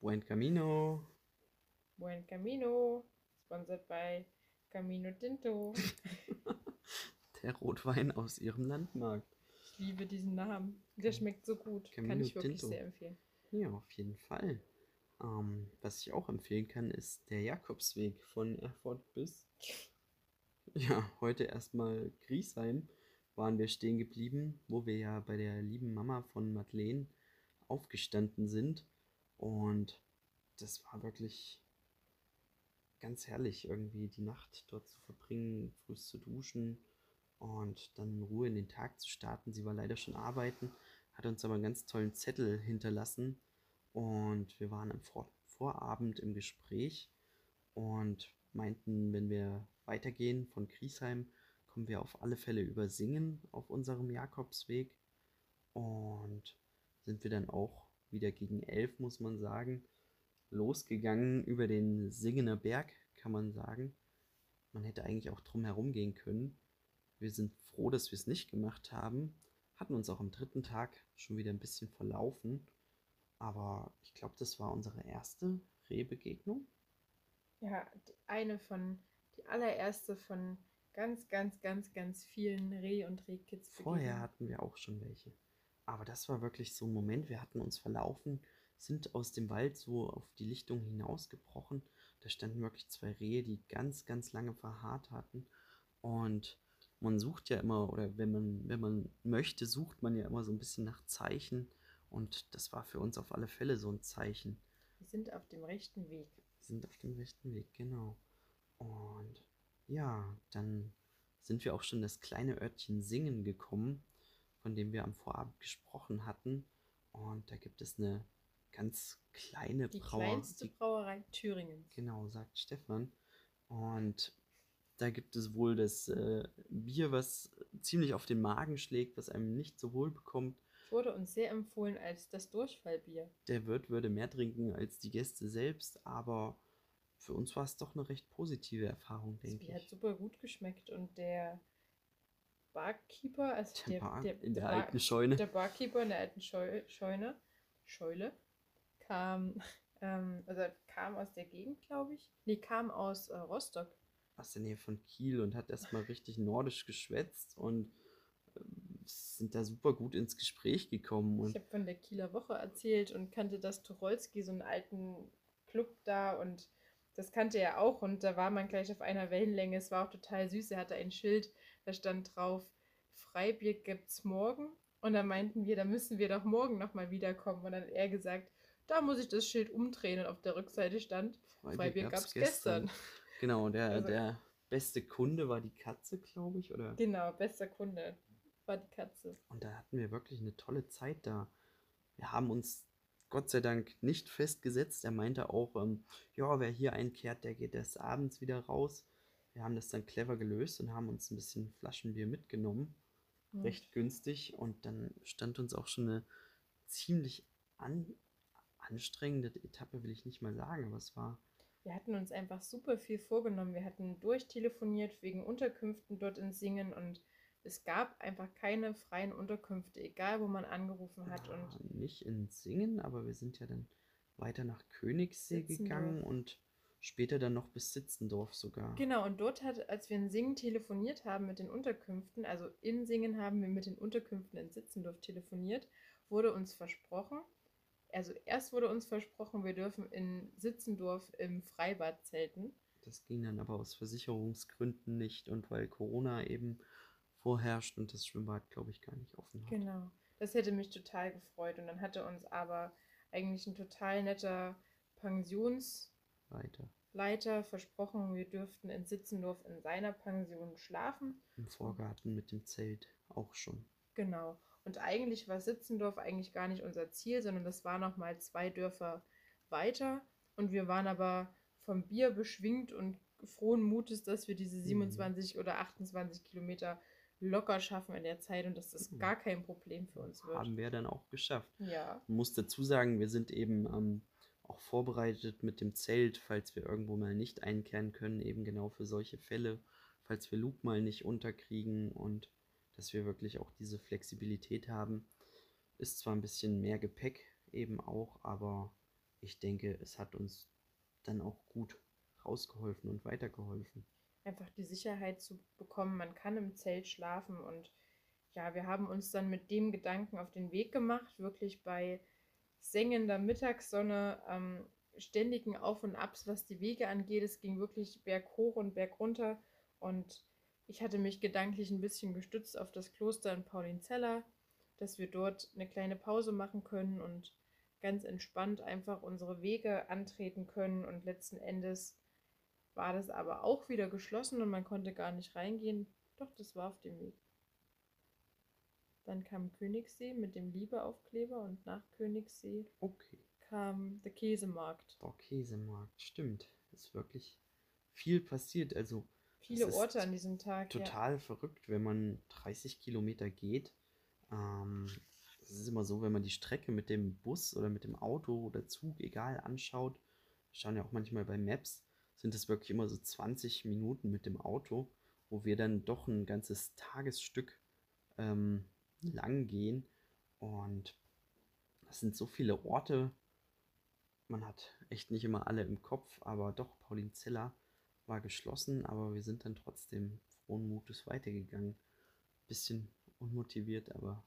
Buen Camino. Buen Camino, sponsored by Camino Tinto. Der Rotwein aus ihrem Landmarkt. Ich liebe diesen Namen. Der schmeckt so gut. Kann Camino ich wirklich Tinto. sehr empfehlen. Ja, auf jeden Fall. Ähm, was ich auch empfehlen kann, ist der Jakobsweg von Erfurt bis. Ja, heute erstmal Griesheim waren wir stehen geblieben, wo wir ja bei der lieben Mama von Madeleine aufgestanden sind. Und das war wirklich ganz herrlich, irgendwie die Nacht dort zu verbringen, früh zu duschen und dann in Ruhe in den Tag zu starten. Sie war leider schon arbeiten, hat uns aber einen ganz tollen Zettel hinterlassen und wir waren am Vor Vorabend im Gespräch und meinten, wenn wir weitergehen von Griesheim, kommen wir auf alle Fälle über Singen auf unserem Jakobsweg. Und sind wir dann auch wieder gegen elf, muss man sagen, losgegangen über den Singener Berg, kann man sagen. Man hätte eigentlich auch drum herum gehen können. Wir sind froh, dass wir es nicht gemacht haben. Hatten uns auch am dritten Tag schon wieder ein bisschen verlaufen. Aber ich glaube, das war unsere erste Rehbegegnung. Ja, die- eine von, die allererste von ganz, ganz, ganz, ganz vielen Reh- und Rehkids. Vorher hatten wir auch schon welche. Aber das war wirklich so ein Moment, wir hatten uns verlaufen, sind aus dem Wald so auf die Lichtung hinausgebrochen. Da standen wirklich zwei Rehe, die ganz, ganz lange verharrt hatten. Und man sucht ja immer, oder wenn man, wenn man möchte, sucht man ja immer so ein bisschen nach Zeichen. Und das war für uns auf alle Fälle so ein Zeichen. Wir sind auf dem rechten Weg. Wir sind auf dem rechten Weg, genau. Und ja, dann sind wir auch schon das kleine Örtchen Singen gekommen, von dem wir am Vorabend gesprochen hatten. Und da gibt es eine ganz kleine Die Brauer. kleinste die- Brauerei Thüringens. Genau, sagt Stefan. Und da gibt es wohl das äh, Bier, was ziemlich auf den Magen schlägt, was einem nicht so wohl bekommt. Wurde uns sehr empfohlen als das Durchfallbier. Der Wirt würde mehr trinken als die Gäste selbst, aber für uns war es doch eine recht positive Erfahrung, Das denke Bier hat ich. super gut geschmeckt und der Barkeeper, also Der der, Bar der, in der Bar- alten Scheune. der Barkeeper in der alten Scheu Scheune, Scheule, kam, ähm, also kam aus der Gegend, glaube ich. Nee, kam aus äh, Rostock. aus der Nähe von Kiel und hat erstmal richtig nordisch geschwätzt und ähm, sind da super gut ins Gespräch gekommen. Ich habe von der Kieler Woche erzählt und kannte das Tucholsky, so einen alten Club da und das kannte er auch und da war man gleich auf einer Wellenlänge. Es war auch total süß. Er hatte ein Schild, da stand drauf, Freibier gibt's morgen. Und da meinten wir, da müssen wir doch morgen nochmal wiederkommen. Und dann hat er gesagt, da muss ich das Schild umdrehen. Und auf der Rückseite stand, Freibier gab's gestern. Genau, der, Also- der beste Kunde war die Katze, glaube ich, oder? Genau, bester Kunde war die Katze. Und da hatten wir wirklich eine tolle Zeit da. Wir haben uns Gott sei Dank nicht festgesetzt. Er meinte auch, ähm, ja, wer hier einkehrt, der geht erst abends wieder raus. Wir haben das dann clever gelöst und haben uns ein bisschen Flaschenbier mitgenommen. Ja. recht günstig und dann stand uns auch schon eine ziemlich an, anstrengende Etappe, will ich nicht mal sagen, aber es war Wir hatten uns einfach super viel vorgenommen. Wir hatten durchtelefoniert wegen Unterkünften dort in Singen und es gab einfach keine freien Unterkünfte, egal wo man angerufen hat. ja, Und nicht in Singen, aber wir sind ja dann weiter nach Königssee gegangen und später dann noch bis Sitzendorf sogar. genau, und dort hat, als wir in Singen telefoniert haben mit den Unterkünften, also in Singen haben wir mit den Unterkünften in Sitzendorf telefoniert, wurde uns versprochen, also erst wurde uns versprochen, wir dürfen in Sitzendorf im Freibad zelten. Das ging dann aber aus Versicherungsgründen nicht und weil Corona eben vorherrscht und das Schwimmbad, glaube ich, gar nicht offen hat. Genau. Das hätte mich total gefreut. Und dann hatte uns aber eigentlich ein total netter Pensionsleiter Weiter versprochen, wir dürften in Sitzendorf in seiner Pension schlafen. im Vorgarten mit dem Zelt auch schon. Genau. Und eigentlich war Sitzendorf eigentlich gar nicht unser Ziel, sondern das war nochmal zwei Dörfer weiter. Und wir waren aber vom Bier beschwingt und frohen Mutes, dass wir diese 27 oder 28 Kilometer locker schaffen in der Zeit und dass das Mhm. gar kein Problem für uns wird. Haben wir dann auch geschafft. Ja. Man muss dazu sagen, wir sind eben ähm, auch vorbereitet mit dem Zelt, falls wir irgendwo mal nicht einkehren können, eben genau für solche Fälle, falls wir Luke mal nicht unterkriegen und dass wir wirklich auch diese Flexibilität haben. Ist zwar ein bisschen mehr Gepäck eben auch, aber ich denke, es hat uns dann auch gut rausgeholfen und weitergeholfen. Einfach die Sicherheit zu bekommen, man kann im Zelt schlafen und ja, wir haben uns dann mit dem Gedanken auf den Weg gemacht, wirklich bei sengender Mittagssonne, ähm, ständigen Auf und Abs, was die Wege angeht. Es ging wirklich berghoch und bergunter und ich hatte mich gedanklich ein bisschen gestützt auf das Kloster in Paulinzella, dass wir dort eine kleine Pause machen können und ganz entspannt einfach unsere Wege antreten können. Und letzten Endes war das aber auch wieder geschlossen und man konnte gar nicht reingehen. Doch, das war auf dem Weg. Dann kam Königssee mit dem Liebeaufkleber und nach Königssee Okay. kam der Käsemarkt. Der Käsemarkt, stimmt. Ist wirklich viel passiert. Also Viele Orte an diesem Tag. Ja. total verrückt, wenn man 30 Kilometer geht. Ähm, es ist immer so, wenn man die Strecke mit dem Bus oder mit dem Auto oder Zug, egal, anschaut, wir schauen ja auch manchmal bei Maps, sind es wirklich immer so 20 Minuten mit dem Auto, wo wir dann doch ein ganzes Tagesstück ähm, lang gehen. Und das sind so viele Orte. Man hat echt nicht immer alle im Kopf, aber doch, Paulinzella war geschlossen, aber wir sind dann trotzdem frohen Mutes weitergegangen. Bisschen unmotiviert, aber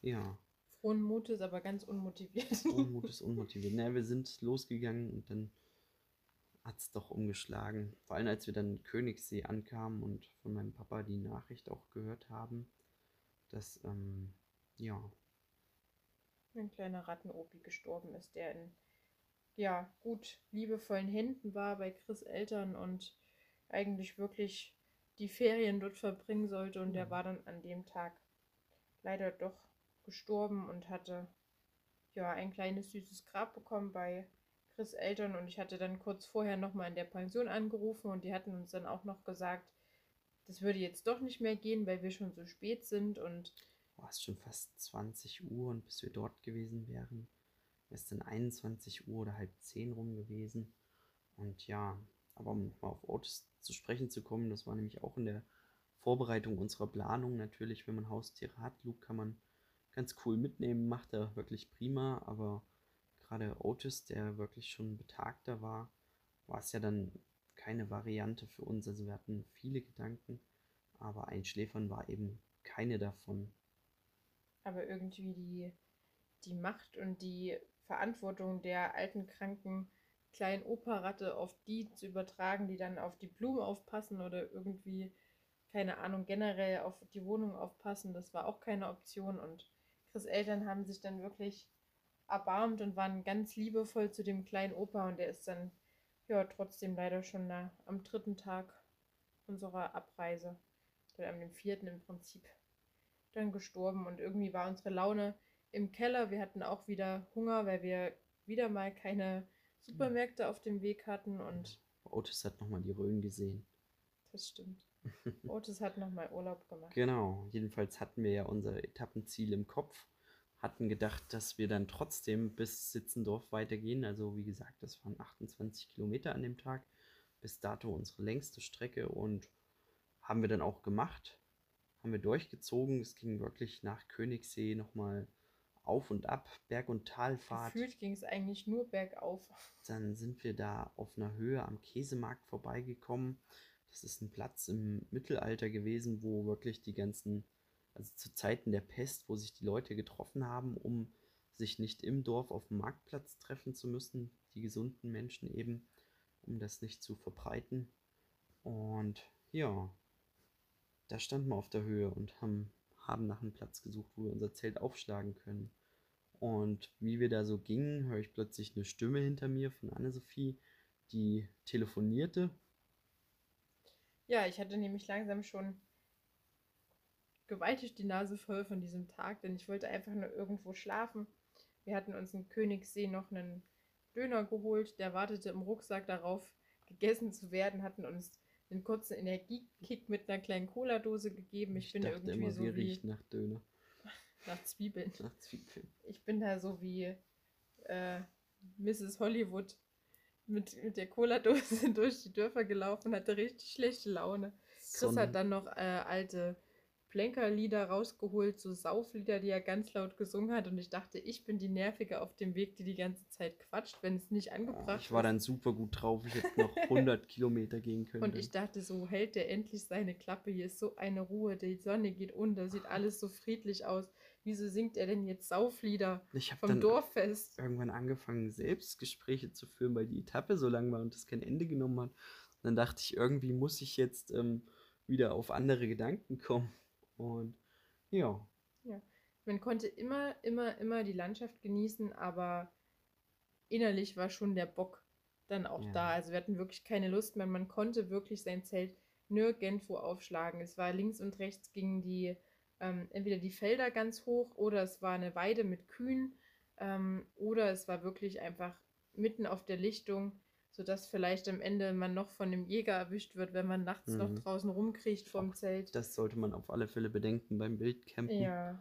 ja, Frohen Mutes, aber ganz unmotiviert. Unmut ist unmotiviert. Naja, wir sind losgegangen und dann hat es doch umgeschlagen. Vor allem, als wir dann in Königssee ankamen und von meinem Papa die Nachricht auch gehört haben, dass, ähm, ja, ein kleiner Rattenopi gestorben ist, der in ja, gut liebevollen Händen war bei Chris Eltern und eigentlich wirklich die Ferien dort verbringen sollte. Und der Mhm. war dann an dem Tag leider doch gestorben und hatte ja ein kleines süßes Grab bekommen bei Chris Eltern. Und ich hatte dann kurz vorher nochmal in der Pension angerufen und die hatten uns dann auch noch gesagt, das würde jetzt doch nicht mehr gehen, weil wir schon so spät sind und war es schon fast 20 Uhr und bis wir dort gewesen wären, wäre es dann 21 Uhr oder halb 10 rum gewesen. Und ja, aber um mal auf Otis zu sprechen zu kommen, das war nämlich auch in der Vorbereitung unserer Planung natürlich, wenn man Haustiere hat. Luke kann man ganz cool mitnehmen, macht er wirklich prima, aber gerade Otis, der wirklich schon betagter war, war es ja dann keine Variante für uns. Also wir hatten viele Gedanken, aber Einschläfern war eben keine davon. aber irgendwie die, die Macht und die Verantwortung der alten, kranken kleinen Operratte auf die zu übertragen, die dann auf die Blumen aufpassen oder irgendwie, keine Ahnung, generell auf die Wohnung aufpassen, das war auch keine Option. Und Chris Eltern haben sich dann wirklich erbarmt und waren ganz liebevoll zu dem kleinen Opa und der ist dann ja trotzdem leider schon na, am dritten Tag unserer Abreise oder am vierten im Prinzip dann gestorben und irgendwie war unsere Laune im Keller. Wir hatten auch wieder Hunger, weil wir wieder mal keine Supermärkte auf dem Weg hatten und Otis hat nochmal die Rhön gesehen. das stimmt. Otis hat nochmal Urlaub gemacht. Genau, jedenfalls hatten wir ja unser Etappenziel im Kopf, hatten gedacht, dass wir dann trotzdem bis Sitzendorf weitergehen. Also wie gesagt, das waren 28 Kilometer an dem Tag, bis dato unsere längste Strecke und haben wir dann auch gemacht, haben wir durchgezogen. Es ging wirklich nach Königssee nochmal auf und ab, Berg- und Talfahrt. Gefühlt ging es eigentlich nur bergauf. Dann sind wir da auf einer Höhe am Käsemarkt vorbeigekommen. Das ist ein Platz im Mittelalter gewesen, wo wirklich die ganzen, also zu Zeiten der Pest, wo sich die Leute getroffen haben, um sich nicht im Dorf auf dem Marktplatz treffen zu müssen, die gesunden Menschen eben, um das nicht zu verbreiten. Und ja, da standen wir auf der Höhe und haben, haben nach einem Platz gesucht, wo wir unser Zelt aufschlagen können. Und wie wir da so gingen, höre ich plötzlich eine Stimme hinter mir von Anne-Sophie, die telefonierte. Ja, ich hatte nämlich langsam schon gewaltig die Nase voll von diesem Tag, denn ich wollte einfach nur irgendwo schlafen. Wir hatten uns in Königssee noch einen Döner geholt, der wartete im Rucksack darauf, gegessen zu werden, hatten uns einen kurzen Energiekick mit einer kleinen Cola-Dose gegeben. Ich, bin dachte irgendwie immer, so wie riecht nach Döner, nach Zwiebeln. nach Zwiebeln. Ich bin da so wie äh, Mrs. Hollywood mit, mit der Cola-Dose durch die Dörfer gelaufen, hatte richtig schlechte Laune. Chris Sonne- hat dann noch äh, alte Plenkerlieder rausgeholt, so Sauflieder, die er ganz laut gesungen hat. Und ich dachte, ich bin die Nervige auf dem Weg, die die ganze Zeit quatscht, wenn es nicht angebracht Ich war ist. dann super gut drauf. Ich hätte noch 100 Kilometer gehen können. Und ich dachte, so hält der endlich seine Klappe. Hier ist so eine Ruhe. Die Sonne geht unter, sieht alles so friedlich aus. Wieso singt er denn jetzt Sauflieder ich vom dann Dorffest? irgendwann angefangen, Selbstgespräche zu führen, weil die Etappe so lang war und das kein Ende genommen hat. Und dann dachte ich, irgendwie muss ich jetzt ähm, wieder auf andere Gedanken kommen. Und ja, Man konnte immer, immer, immer die Landschaft genießen, aber innerlich war schon der Bock dann auch Ja. da. Also wir hatten wirklich keine Lust mehr. Man konnte wirklich sein Zelt nirgendwo aufschlagen. Es war links und rechts gingen die ähm, entweder die Felder ganz hoch oder es war eine Weide mit Kühen ähm, oder es war wirklich einfach mitten auf der Lichtung, sodass vielleicht am Ende man noch von dem Jäger erwischt wird, wenn man nachts noch Mhm. draußen rumkriecht vom Auch Zelt. das sollte man auf alle Fälle bedenken beim Wildcampen. Ja,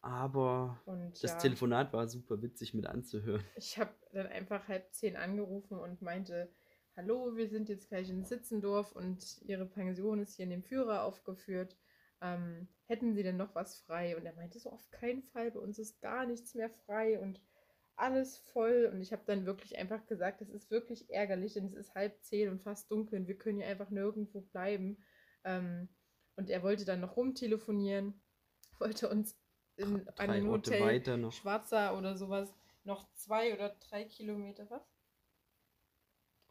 Aber und das ja. Telefonat war super witzig mit anzuhören. Ich habe dann einfach halb zehn angerufen und meinte, hallo, wir sind jetzt gleich in Sitzendorf und Ihre Pension ist hier in dem Führer aufgeführt. Ähm, hätten Sie denn noch was frei? Und er meinte so, auf keinen Fall, bei uns ist gar nichts mehr frei und alles voll. Und ich habe dann wirklich einfach gesagt, das ist wirklich ärgerlich, denn es ist halb zehn und fast dunkel und wir können hier einfach nirgendwo bleiben. Ähm, und er wollte dann noch rumtelefonieren, wollte uns in Drei einem Orte Hotel weiter noch. Schwarzer oder sowas noch zwei oder drei Kilometer, was?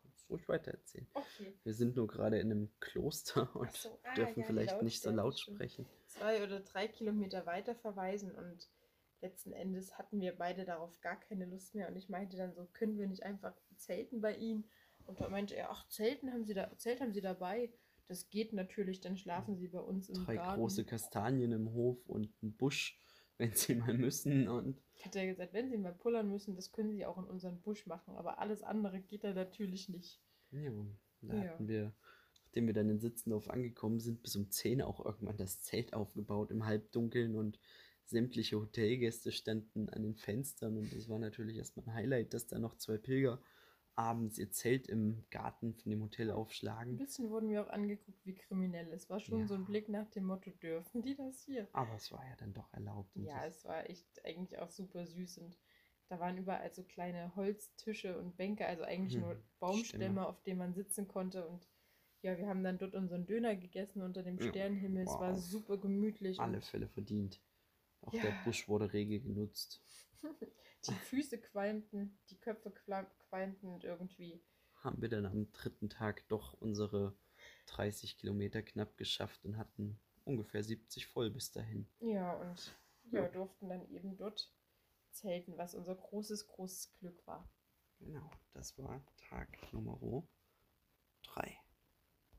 Kannst ruhig weiter erzählen. Okay. Wir sind nur gerade in einem Kloster und so, ah, dürfen ja, vielleicht nicht so laut sprechen. Zwei oder drei Kilometer weiter verweisen und letzten Endes hatten wir beide darauf gar keine Lust mehr und ich meinte dann so, können wir nicht einfach zelten bei ihm? Und da meinte er, ach, Zelten haben Sie da, Zelt haben Sie dabei? Das geht natürlich, dann schlafen Sie bei uns im Drei Garten. große Kastanien im Hof und ein Busch, wenn sie mal müssen. Und Hat er gesagt, wenn Sie mal pullern müssen, das können Sie auch in unseren Busch machen, aber alles andere geht da natürlich nicht. ja, da Ja. hatten wir, nachdem wir dann in Sitzendorf angekommen sind, bis um 10 auch irgendwann das Zelt aufgebaut im Halbdunkeln und sämtliche Hotelgäste standen an den Fenstern und es war natürlich erstmal ein Highlight, dass da noch zwei Pilger abends ihr Zelt im Garten von dem Hotel Ein aufschlagen. bisschen wurden wir auch angeguckt wie kriminell. Es war schon Ja. so ein Blick nach dem Motto, dürfen die das hier? Aber es war ja dann doch erlaubt. Ja, es- war echt eigentlich auch super süß und da waren überall so kleine Holztische und Bänke, also eigentlich Mhm, nur Baumstämme, Stämme. auf denen man sitzen konnte und ja, wir haben dann dort unseren Döner gegessen unter dem Ja, Sternenhimmel. Es war wow. super gemütlich alle Fälle verdient. Auch Ja. der Busch wurde rege genutzt. die Füße qualmten, die Köpfe qual- qualmten und irgendwie Haben wir dann am dritten Tag doch unsere 30 Kilometer knapp geschafft und hatten ungefähr 70 voll bis dahin. ja und ja, Ja. durften dann eben dort zelten, was unser großes, großes Glück war. Genau, das war Tag Nummer